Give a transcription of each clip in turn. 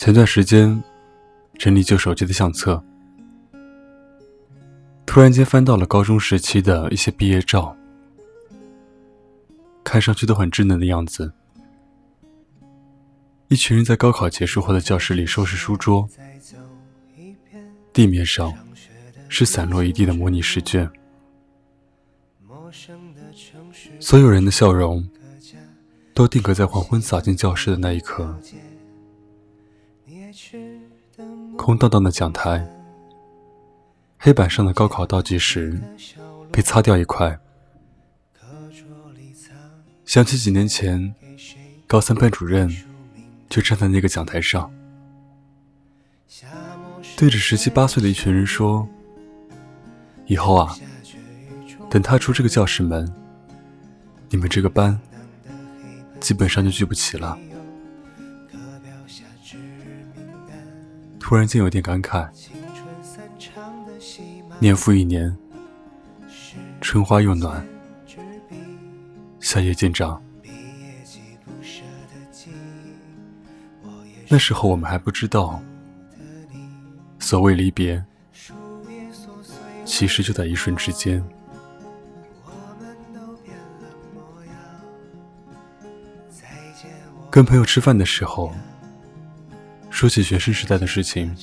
前段时间整理旧手机的相册，突然间翻到了高中时期的一些毕业照，看上去都很稚嫩的样子。一群人在高考结束后的教室里收拾书桌，地面上是散落一地的模拟试卷，所有人的笑容都定格在黄昏洒进教室的那一刻。空荡荡的讲台，黑板上的高考倒计时被擦掉一块。想起几年前，高三班主任就站在那个讲台上，对着十七八岁的一群人说：“以后啊，等踏出这个教室门，你们这个班基本上就聚不齐了。”突然间有点感慨，年复一年，春花又暖，夏夜渐长。那时候我们还不知道，所谓离别，其实就在一瞬之间。跟朋友吃饭的时候。说起学生时代的事情，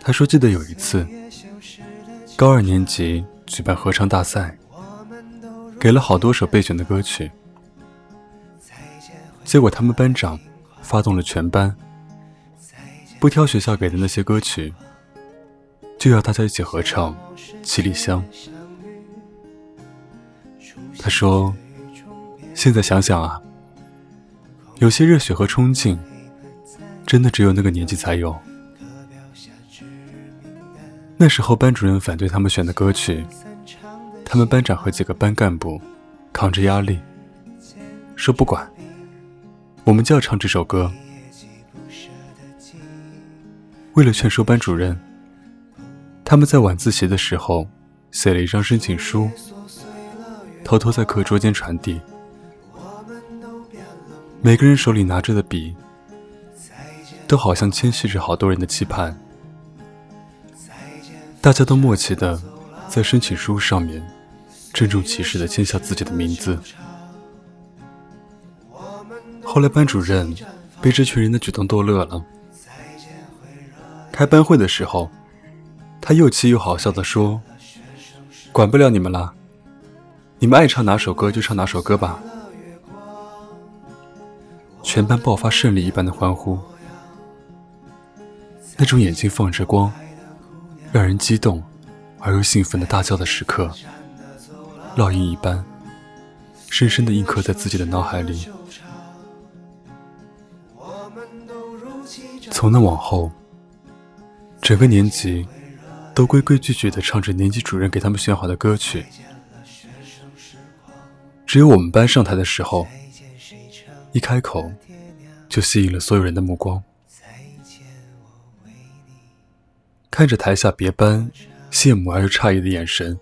他说记得有一次，高二年级举办合唱大赛，给了好多首备选的歌曲，结果他们班长发动了全班，不挑学校给的那些歌曲，就要大家一起合唱《七里香》。他说，现在想想啊，有些热血和冲劲。真的只有那个年纪才有。那时候班主任反对他们选的歌曲，他们班长和几个班干部扛着压力，说不管，我们就要唱这首歌。为了劝说班主任，他们在晚自习的时候写了一张申请书，偷偷在课桌间传递。每个人手里拿着的笔。都好像牵系着好多人的期盼，大家都默契的在申请书上面郑重其事的签下自己的名字。后来班主任被这群人的举动逗乐了，开班会的时候，他又气又好笑的说：“管不了你们了，你们爱唱哪首歌就唱哪首歌吧。”全班爆发胜利一般的欢呼。那种眼睛放着光，让人激动而又兴奋的大叫的时刻，烙印一般，深深的印刻在自己的脑海里。从那往后，整个年级都规规矩矩的唱着年级主任给他们选好的歌曲，只有我们班上台的时候，一开口就吸引了所有人的目光。看着台下别班羡慕而又诧异的眼神，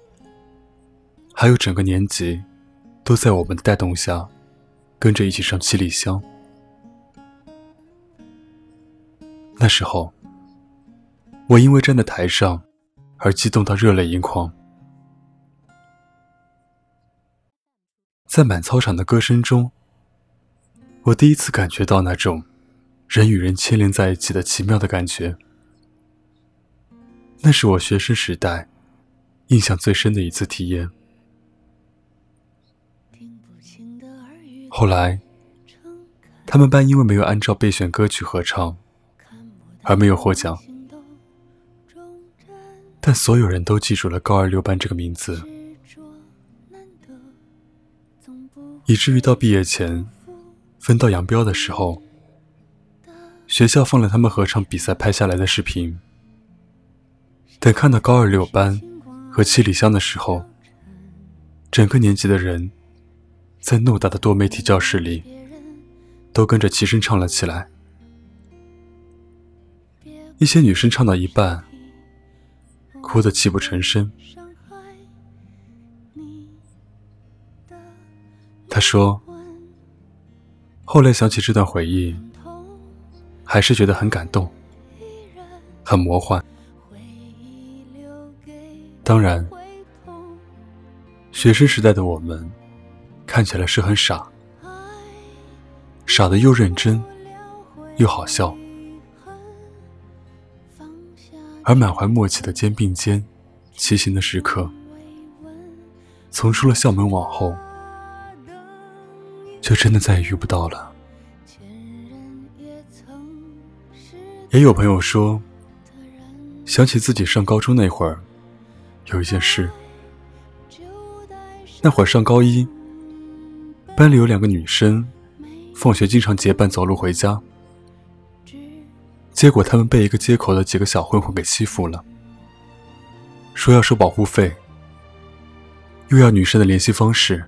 还有整个年级都在我们的带动下，跟着一起唱《七里香》。那时候，我因为站在台上而激动到热泪盈眶，在满操场的歌声中，我第一次感觉到那种人与人牵连在一起的奇妙的感觉。那是我学生时代印象最深的一次体验。后来，他们班因为没有按照备选歌曲合唱，而没有获奖，但所有人都记住了高二六班这个名字，以至于到毕业前分道扬镳的时候，学校放了他们合唱比赛拍下来的视频。等看到高二六班和七里香的时候，整个年级的人在偌大的多媒体教室里都跟着齐声唱了起来。一些女生唱到一半，哭得泣不成声。她说：“后来想起这段回忆，还是觉得很感动，很魔幻。当然，学生时代的我们看起来是很傻，傻的又认真又好笑，而满怀默契的肩并肩骑行的时刻，从出了校门往后，就真的再也遇不到了。也有朋友说，想起自己上高中那会儿。有一件事，那会儿上高一，班里有两个女生，放学经常结伴走路回家。结果他们被一个街口的几个小混混给欺负了，说要收保护费，又要女生的联系方式。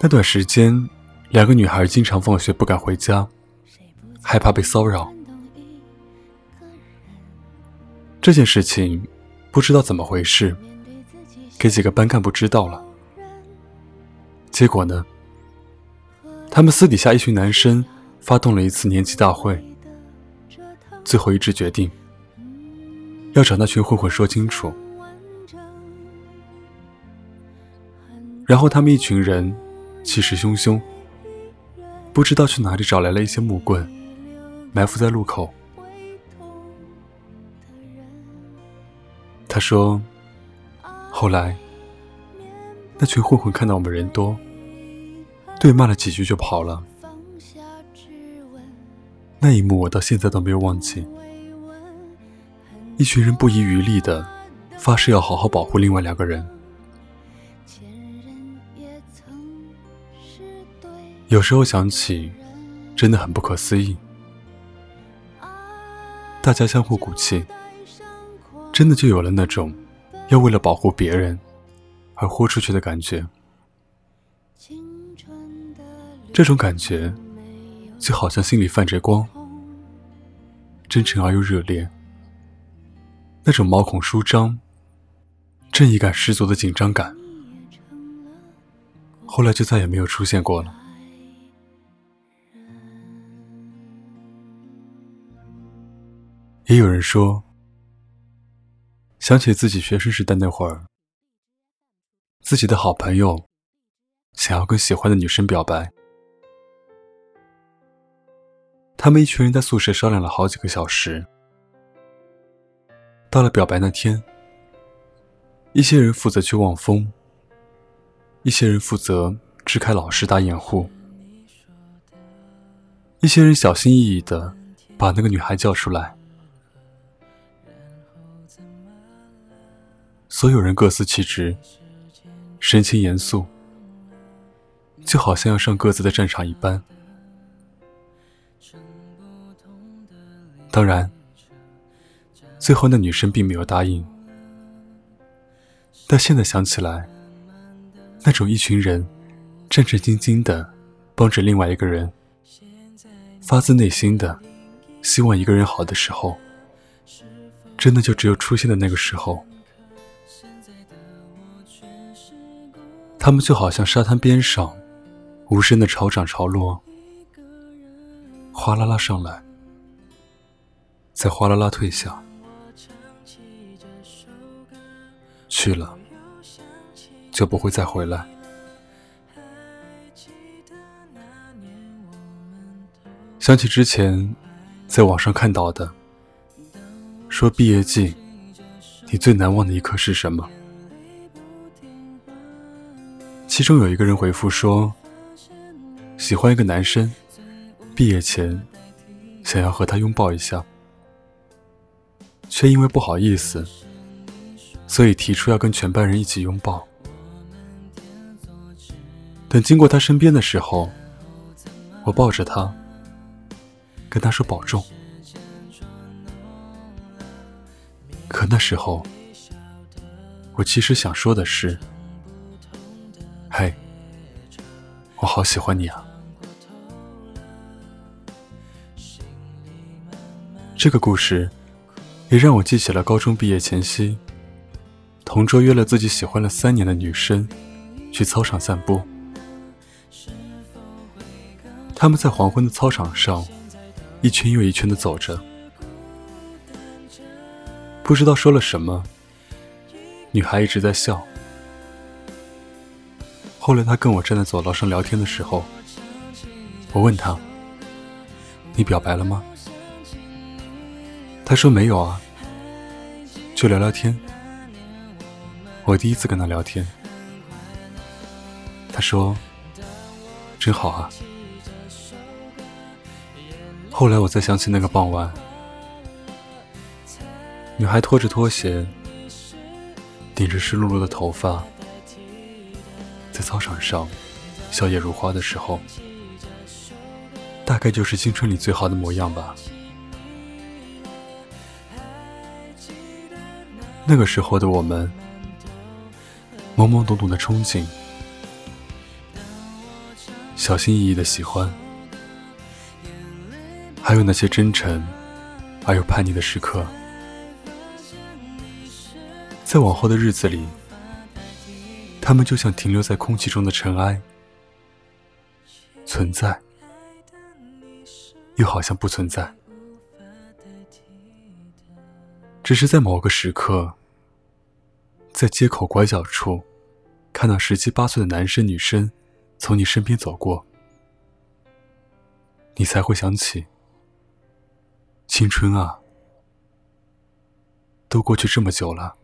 那段时间，两个女孩经常放学不敢回家，害怕被骚扰。这件事情不知道怎么回事，给几个班干部知道了。结果呢，他们私底下一群男生发动了一次年级大会，最后一致决定要找那群混混说清楚。然后他们一群人气势汹汹，不知道去哪里找来了一些木棍，埋伏在路口。他说：“后来，那群混混看到我们人多，对骂了几句就跑了。那一幕我到现在都没有忘记。一群人不遗余力的发誓要好好保护另外两个人。有时候想起，真的很不可思议。大家相互鼓气。”真的就有了那种要为了保护别人而豁出去的感觉。这种感觉就好像心里泛着光，真诚而又热烈。那种毛孔舒张、正义感十足的紧张感，后来就再也没有出现过了。也有人说。想起自己学生时代那会儿，自己的好朋友想要跟喜欢的女生表白，他们一群人在宿舍商量了好几个小时。到了表白那天，一些人负责去望风，一些人负责支开老师打掩护，一些人小心翼翼的把那个女孩叫出来。所有人各司其职，神情严肃，就好像要上各自的战场一般。当然，最后那女生并没有答应。但现在想起来，那种一群人战战兢兢的帮着另外一个人，发自内心的希望一个人好的时候，真的就只有出现的那个时候。他们就好像沙滩边上无声的潮涨潮落，哗啦啦上来，再哗啦啦退下，去了就不会再回来。想起之前在网上看到的，说毕业季你最难忘的一刻是什么？其中有一个人回复说：“喜欢一个男生，毕业前想要和他拥抱一下，却因为不好意思，所以提出要跟全班人一起拥抱。等经过他身边的时候，我抱着他，跟他说保重。那时候，我其实想说的是。”嘿，我好喜欢你啊！这个故事也让我记起了高中毕业前夕，同桌约了自己喜欢了三年的女生去操场散步。他们在黄昏的操场上一圈又一圈的走着，不知道说了什么，女孩一直在笑。后来她跟我站在走廊上聊天的时候，我问她：“你表白了吗？”她说：“没有啊，就聊聊天。”我第一次跟她聊天，她说：“真好啊。”后来我再想起那个傍晚，女孩拖着拖鞋，顶着湿漉漉的头发，在操场上笑靥如花的时候，大概就是青春里最好的模样吧。那个时候的我们，懵懵懂懂的憧憬，小心翼翼的喜欢。还有那些真诚而又叛逆的时刻，在往后的日子里，他们就像停留在空气中的尘埃，存在，又好像不存在。只是在某个时刻，在街口拐角处，看到十七八岁的男生女生从你身边走过，你才会想起。青春啊，都过去这么久了，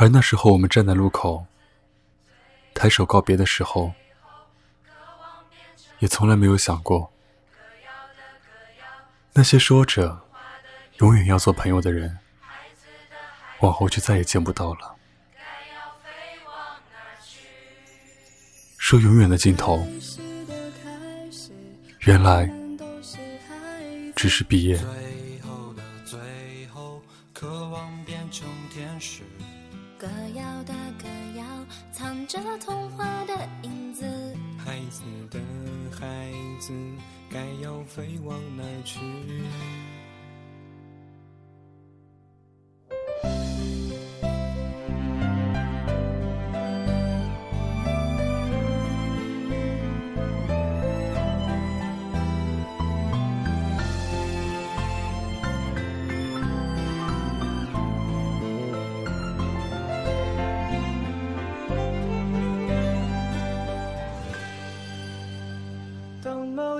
而那时候我们站在路口，抬手告别的时候，也从来没有想过，那些说着永远要做朋友的人，往后就再也见不到了。说永远的尽头。原来只是毕业。着童话的影子。孩子的孩子，该要飞往哪去？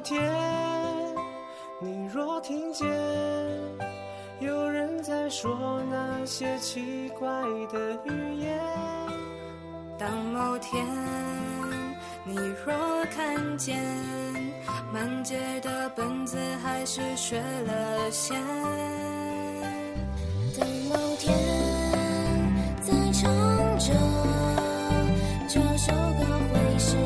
天，你若听见有人在说那些奇怪的语言；当某天你若看见满街的本子还是缺了线；当某天在唱着这首歌会是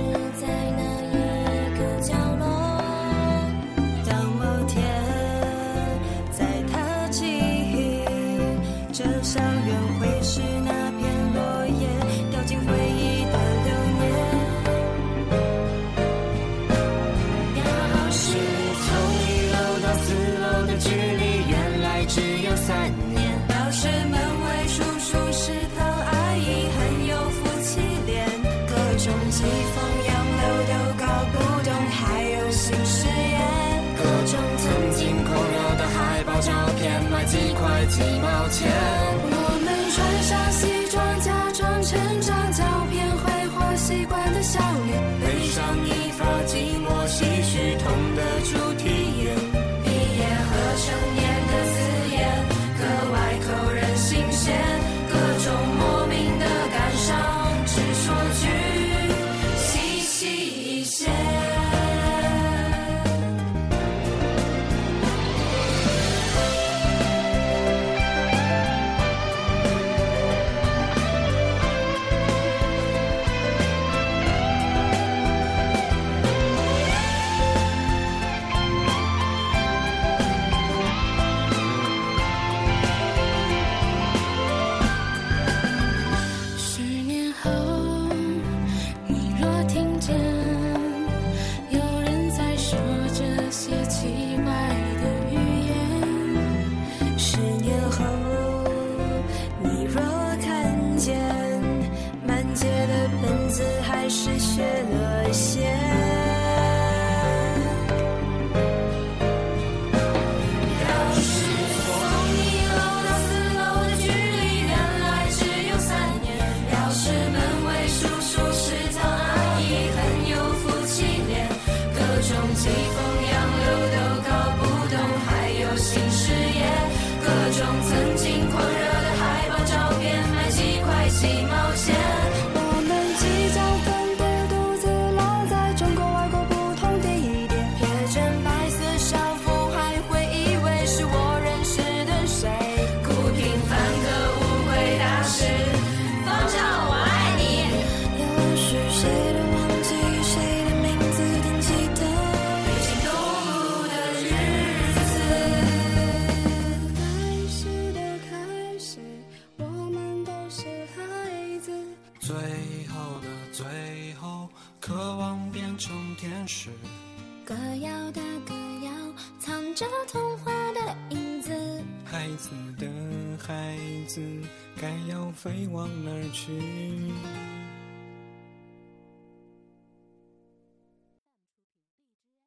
都搞不懂还有新视野各种曾经狂热的海报照片卖几块几毛钱。孩